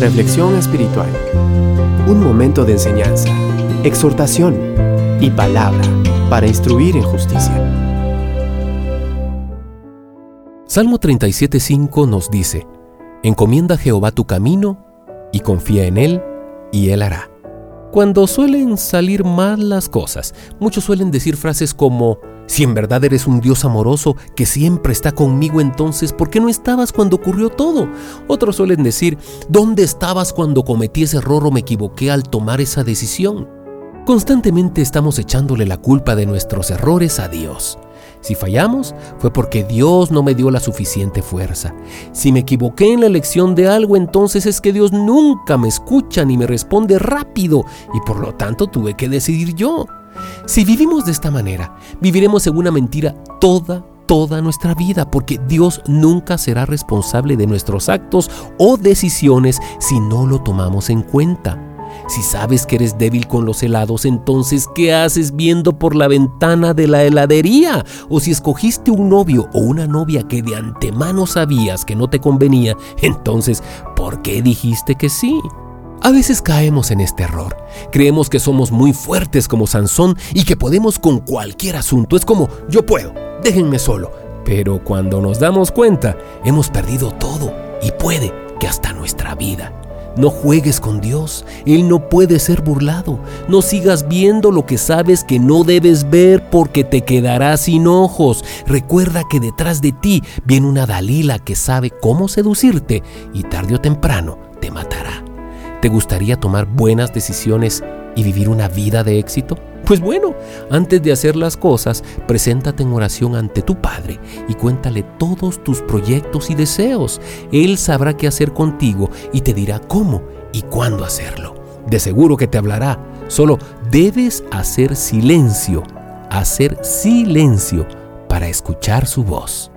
Reflexión espiritual. Un momento de enseñanza, exhortación y palabra para instruir en justicia. Salmo 37.5 nos dice, Encomienda a Jehová tu camino y confía en Él y Él hará. Cuando suelen salir mal las cosas, muchos suelen decir frases como, si en verdad eres un Dios amoroso que siempre está conmigo, entonces, ¿por qué no estabas cuando ocurrió todo? Otros suelen decir, ¿dónde estabas cuando cometí ese error o me equivoqué al tomar esa decisión? Constantemente estamos echándole la culpa de nuestros errores a Dios. Si fallamos, fue porque Dios no me dio la suficiente fuerza. Si me equivoqué en la elección de algo, entonces es que Dios nunca me escucha ni me responde rápido y por lo tanto tuve que decidir yo. Si vivimos de esta manera, viviremos en una mentira toda, toda nuestra vida, porque Dios nunca será responsable de nuestros actos o decisiones si no lo tomamos en cuenta. Si sabes que eres débil con los helados, entonces ¿qué haces viendo por la ventana de la heladería? O si escogiste un novio o una novia que de antemano sabías que no te convenía, entonces ¿por qué dijiste que sí? A veces caemos en este error. Creemos que somos muy fuertes como Sansón y que podemos con cualquier asunto. Es como, yo puedo, déjenme solo. Pero cuando nos damos cuenta, hemos perdido todo y puede que hasta nuestra vida. No juegues con Dios, Él no puede ser burlado. No sigas viendo lo que sabes que no debes ver porque te quedarás sin ojos. Recuerda que detrás de ti viene una Dalila que sabe cómo seducirte y tarde o temprano te matará. ¿Te gustaría tomar buenas decisiones y vivir una vida de éxito? Pues bueno, antes de hacer las cosas, preséntate en oración ante tu Padre y cuéntale todos tus proyectos y deseos. Él sabrá qué hacer contigo y te dirá cómo y cuándo hacerlo. De seguro que te hablará. Solo debes hacer silencio, hacer silencio para escuchar su voz.